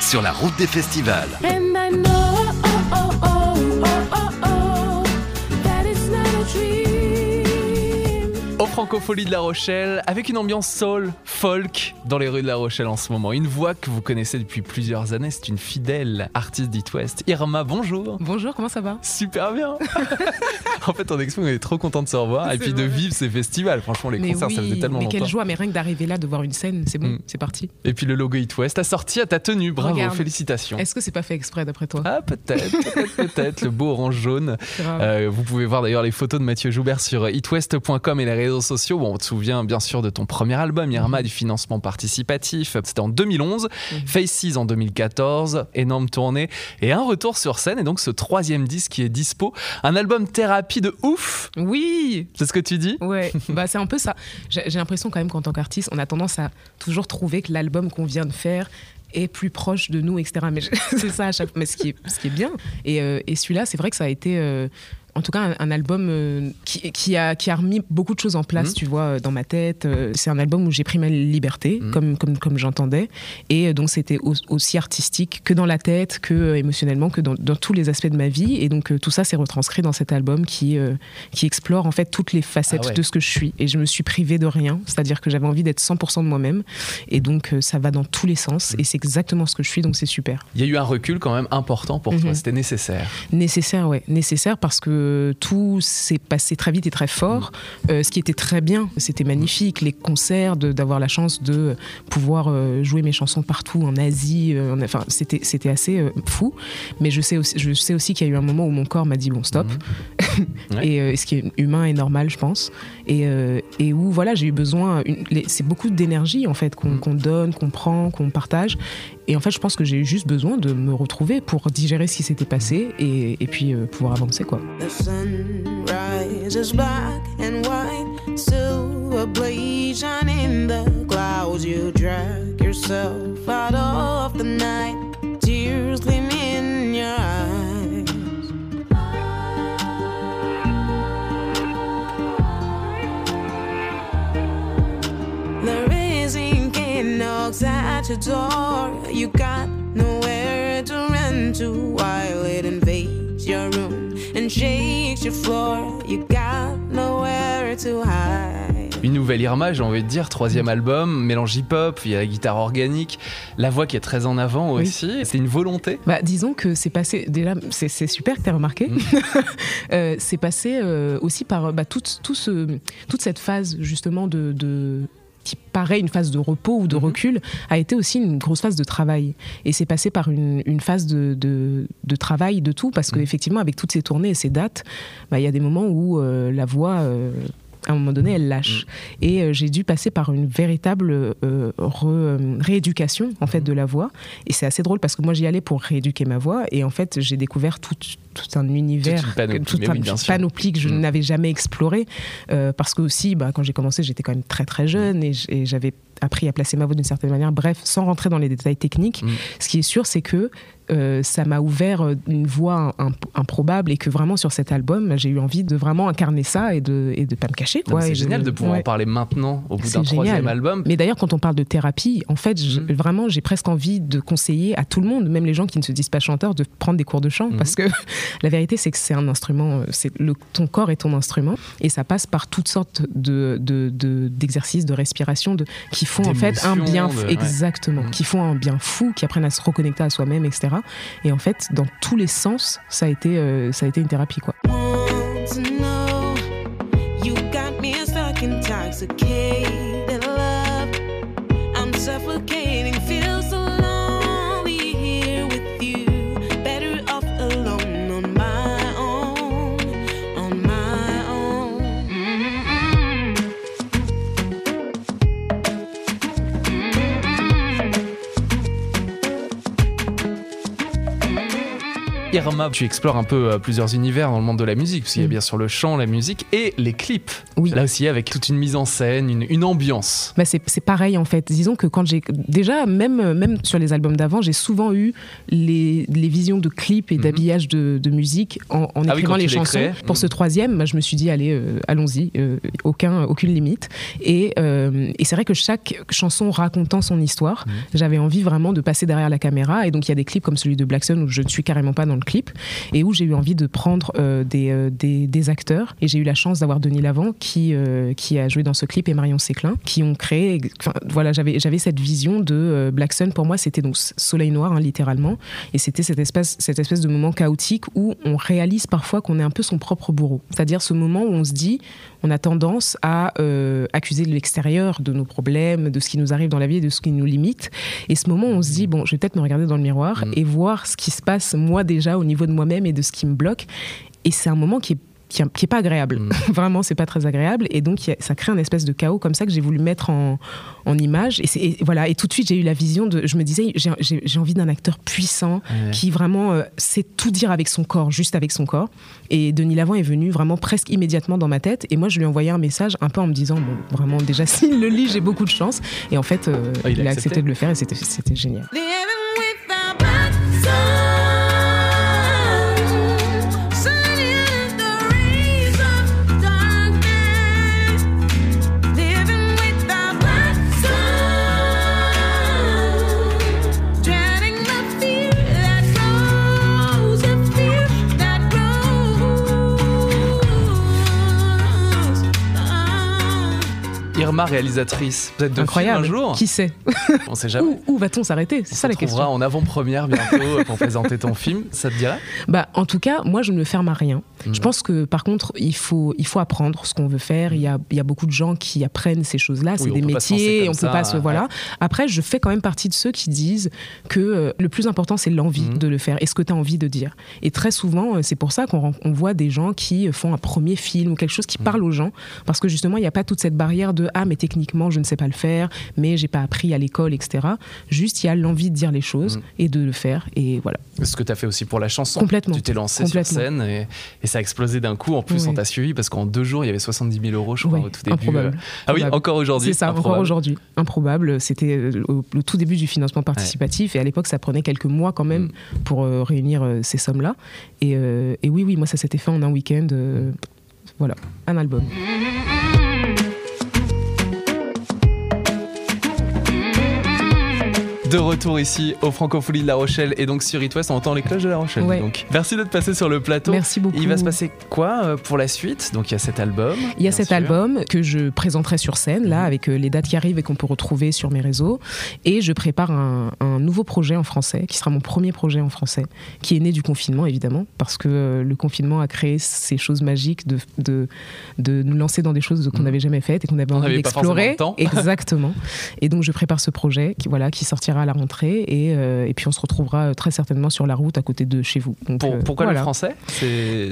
Sur la route des festivals. Francofolie de La Rochelle, avec une ambiance soul, folk dans les rues de La Rochelle en ce moment. Une voix que vous connaissez depuis plusieurs années, c'est une fidèle artiste d'It West. Irma, bonjour. Bonjour, comment ça va? Super bien. en fait, en expo, on est trop content de se revoir et puis de vivre ces festivals. Franchement, les Mais concerts, ça oui, faisait tellement mais longtemps. quelle joie, mais rien que d'arriver là, de voir une scène, c'est bon, Mm. c'est parti. Et puis le logo It West a sorti à ta tenue. Bravo, Regarde. félicitations. Est-ce que c'est pas fait exprès d'après toi? Ah, peut-être, peut-être. Le beau orange jaune. Euh, vous pouvez voir d'ailleurs les photos de Mathieu Joubert sur itwest.com et les réseaux sociaux. Bon, on te souvient bien sûr de ton premier album, Irma, du financement participatif. C'était en 2011. Mhm. Faces en 2014. Énorme tournée. Et un retour sur scène. Et donc ce troisième disque qui est dispo. Un album thérapie de ouf. Oui C'est ce que tu dis? Ouais, bah c'est un peu ça. J'ai l'impression quand même qu'en tant qu'artiste, on a tendance à toujours trouver que l'album qu'on vient de faire est plus proche de nous, etc. Mais c'est ça à chaque mais ce qui est, ce qui est bien. Et, euh, et celui-là, c'est vrai que ça a été, euh, en tout cas, un, un album euh, qui, qui a, qui a remis beaucoup de choses en place, Mhm. tu vois, euh, dans ma tête. Euh, C'est un album où j'ai pris ma liberté, Mhm. comme, comme, comme j'entendais. Et donc, c'était au- aussi artistique que dans la tête, que émotionnellement, que dans, dans tous les aspects de ma vie. Et donc, tout ça s'est retranscrit dans cet album qui, qui explore en fait toutes les facettes Ah ouais. de ce que je suis. Et je me suis privée de rien, c'est-à-dire que j'avais envie d'être 100% de moi-même. Et donc, ça va dans tous les sens. Mhm. Et c'est exactement ce que je suis, donc c'est super. Il y a eu un recul quand même important pour toi. C'était nécessaire. Nécessaire, ouais. Nécessaire parce que tout s'est passé très vite et très fort. Euh, ce qui était très bien, c'était magnifique. Les concerts, d'avoir la chance de pouvoir euh, jouer mes chansons partout, en Asie. euh, en- enfin, c'était assez fou. Mais je sais aussi, je sais aussi qu'il y a eu un moment où mon corps m'a dit bon, stop. Ouais. et euh, ce qui est humain et normal, je pense. Et, euh, et où, voilà, j'ai eu besoin. C'est beaucoup d'énergie, en fait, qu'on Mm. qu'on donne, qu'on prend, qu'on partage. Et en fait, je pense que j'ai eu juste besoin de me retrouver pour digérer ce qui s'était passé et, et puis euh, pouvoir avancer, quoi. The sunrise is black and white, silver in the clouds. You drag yourself out of the night, knocks at your door. You got nowhere to run to while it invades your room and shakes your floor. You got nowhere to hide. Une nouvelle Irma, j'ai envie de dire, troisième album, mélange hip-hop, il y a la guitare organique, la voix qui est très en avant Oui. aussi. C'est une volonté. Bah, disons que c'est passé. Déjà, c'est super que tu remarqué. Mm. Euh, c'est passé euh, aussi par bah, toute, tout ce, toute cette phase, justement, de. de qui paraît une phase de repos ou de Mhm. recul, a été aussi une grosse phase de travail. Et c'est passé par une, une phase de, de, de travail de tout, parce Mhm. qu'effectivement, avec toutes ces tournées et ces dates, bah, il y a des moments où euh, la voix, euh, à un moment donné, elle lâche. Et euh, j'ai dû passer par une véritable euh, re- euh, rééducation en fait Mhm. de la voix. Et c'est assez drôle parce que moi j'y allais pour rééduquer ma voix et en fait j'ai découvert tout, tout un univers, Toute une panoplie, toute mais un- oui, panoplie que je Mhm. n'avais jamais exploré euh, parce que aussi bah, quand j'ai commencé j'étais quand même très très jeune et j'avais appris à placer ma voix d'une certaine manière. Bref, sans rentrer dans les détails techniques, Mhm. ce qui est sûr c'est que euh, ça m'a ouvert euh, une voie im- improbable et que vraiment sur cet album j'ai eu envie de vraiment incarner ça et de et de pas me cacher C'est génial de pouvoir ouais. en parler maintenant, au bout d'un troisième album. Mais d'ailleurs, quand on parle de thérapie, en fait, Mhm. vraiment, j'ai presque envie de conseiller à tout le monde, même les gens qui ne se disent pas chanteurs, de prendre des cours de chant, Mhm. parce que la vérité, c'est que c'est un instrument, euh, c'est le, ton corps est ton instrument, et ça passe par toutes sortes de, de, de- d'exercices, de respiration, de, qui font en fait un bien, de- exactement, Mhm. qui font un bien fou, qui apprennent à se reconnecter à soi-même, etc. Et en fait, dans tous les sens, ça a été, euh, ça a été une thérapie, quoi. Irma, tu explores un peu euh, plusieurs univers dans le monde de la musique, parce qu'il y a Mm. bien sûr le chant, la musique et les clips. Oui. Là aussi, avec toute une mise en scène, une, une ambiance. Bah, c'est pareil en fait. Disons que quand j'ai déjà même même sur les albums d'avant, j'ai souvent eu les, les visions de clips et Mhm. d'habillage de, de musique en, en Ah oui, écrivant les chansons. Pour ce troisième, bah, je me suis dit allez, euh, allons-y, euh, aucun aucune limite. Et, euh, et c'est vrai que chaque chanson racontant son histoire, Mhm. j'avais envie vraiment de passer derrière la caméra. Et donc il y a des clips comme celui de Black Sun où je ne suis carrément pas dans le clip et où j'ai eu envie de prendre euh, des, euh, des, des acteurs. Et j'ai eu la chance d'avoir Denis Lavant qui, euh, qui a joué dans ce clip et Marion Séclin qui ont créé. Voilà, j'avais cette vision de Black Sun. Pour moi, c'était donc soleil noir, hein, littéralement. Et c'était cette espèce, cette espèce de moment chaotique où on réalise parfois qu'on est un peu son propre bourreau. C'est-à-dire ce moment où on se dit, on a tendance à euh, accuser de l'extérieur de nos problèmes, de ce qui nous arrive dans la vie et de ce qui nous limite. Et ce moment on se dit, bon, je vais peut-être me regarder dans le miroir Mm. et voir ce qui se passe moi déjà au niveau de moi-même et de ce qui me bloque. Et c'est un moment qui est qui est, qui est pas agréable. Mm. Vraiment, c'est pas très agréable. Et donc, a- ça crée un espèce de chaos comme ça que j'ai voulu mettre en, en image. Et, voilà. Et tout de suite, j'ai eu la vision de. Je me disais, j'ai- envie d'un acteur puissant Ouais. qui vraiment euh, sait tout dire avec son corps, juste avec son corps. Et Denis Lavant est venu vraiment presque immédiatement dans ma tête. Et moi, je lui ai envoyé un message un peu en me disant, bon, vraiment, déjà, s'il le lit, j'ai beaucoup de chance. Et en fait, euh, Ah, il a il, accepté. a accepté de le faire et c'était c'était génial. Living Irma, réalisatrice, peut-être de Incroyable. film un jour Qui sait On sait jamais. Où, où va-t-on s'arrêter C'est On ça la question. retrouvera en avant-première bientôt pour présenter ton film, ça te dirait Bah, en tout cas, moi, je ne me ferme à rien. Mhm. Je pense que, par contre, il faut, il faut apprendre ce qu'on veut faire. Il y a, il y a beaucoup de gens qui apprennent ces choses-là. C'est des métiers. On ça, peut pas se. ouais. Voilà. Après, je fais quand même partie de ceux qui disent que euh, le plus important, c'est l'envie Mhm. de le faire et ce que tu as envie de dire. Et très souvent, euh, c'est pour ça qu'on on voit des gens qui font un premier film ou quelque chose qui parle aux gens. Parce que justement, il n'y a pas toute cette barrière de Ah, mais techniquement, je ne sais pas le faire, mais j'ai pas appris à l'école, etc. Juste, il y a l'envie de dire les choses et de le faire. Et voilà. Ce que tu as fait aussi pour la chanson. Complètement. Tu t'es lancé sur scène et, et ça a explosé d'un coup. En plus, Oui. on t'a suivi parce qu'en deux jours, il y avait 70 000 euros, je crois, au tout début. improbable. Euh, Ah oui, Improbable. encore aujourd'hui. C'est ça, encore improbable. aujourd'hui. Improbable. C'était euh, le tout début du financement participatif et à l'époque, ça prenait quelques mois quand même Mm. pour euh, réunir euh, ces sommes-là. Et, euh, et oui, oui, moi, ça s'était fait en un week-end. euh, voilà, un album. De retour ici au Francophonie de La Rochelle et donc sur It West, on entend les cloches de La Rochelle. Ouais. Donc, merci d'être passé sur le plateau. Merci beaucoup. Il va se passer quoi euh, pour la suite? Donc il y a cet album. Il y a cet sûr. album que je présenterai sur scène, là, Mhm. avec euh, les dates qui arrivent et qu'on peut retrouver sur mes réseaux. Et je prépare un, un nouveau projet en français, qui sera mon premier projet en français, qui est né du confinement, évidemment, parce que euh, le confinement a créé ces choses magiques de, de, de nous lancer dans des choses qu'on Mhm. n'avait jamais faites et qu'on avait On envie d'explorer. Exactement. Et donc, je prépare ce projet qui, voilà, qui sortira à la rentrée. Et, euh, et puis, on se retrouvera euh, très certainement sur la route à côté de chez vous. Donc, Pour- euh, pourquoi voilà. le français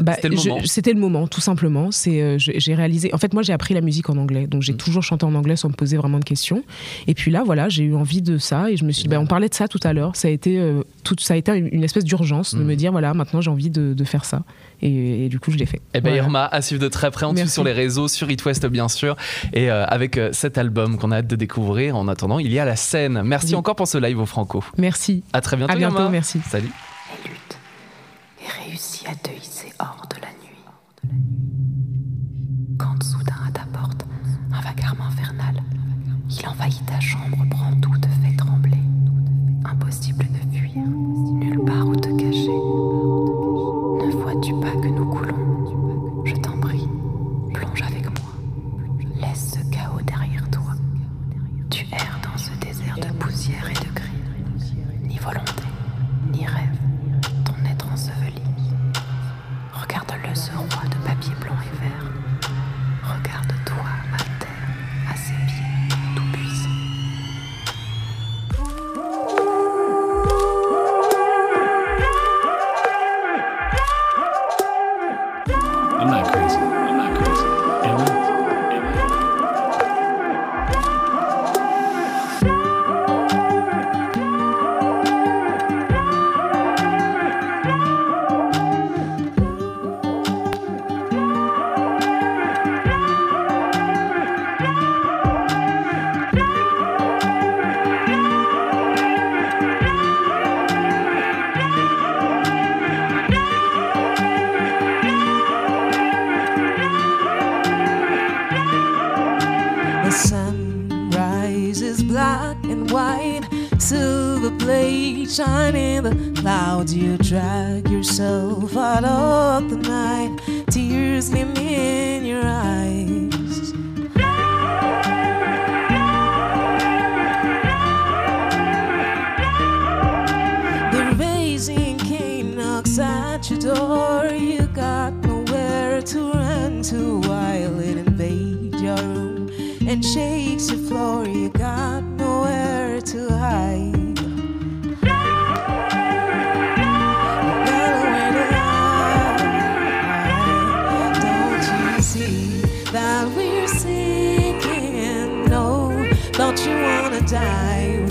Bah, C'était le moment. C'était le moment, tout simplement. C'est, j'ai réalisé. En fait, moi, j'ai appris la musique en anglais, donc j'ai Mm. toujours chanté en anglais sans me poser vraiment de questions. Et puis là, voilà, j'ai eu envie de ça et je me suis. dit, bah, on parlait de ça tout à l'heure. Ça a été tout, ça a été une, espèce d'urgence de Mm. me dire voilà, maintenant j'ai envie de, de faire ça. Et, et du coup, je l'ai fait. Eh ben Voilà. Irma, à suivre de très près, en dessous sur les réseaux, sur It West bien sûr, et euh, avec euh, cet album qu'on a hâte de découvrir. En attendant, il y a la scène. Merci Oui. encore pour ce live au Franco. Merci. À très bientôt. À bientôt, Irma. merci. Salut. Elle lutte et réussit à te hisser hors de la nuit. Quand soudain à ta porte, un vacarme infernal, il envahit ta chambre, prend tout, te fait trembler. Impossible de fuir, you drag yourself out of the night, tears gleam in your eyes. The raising cane knocks at your door. You got nowhere to run to while it invades your room and shakes your floor. You got nowhere to hide. die.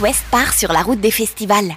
West part sur la route des festivals.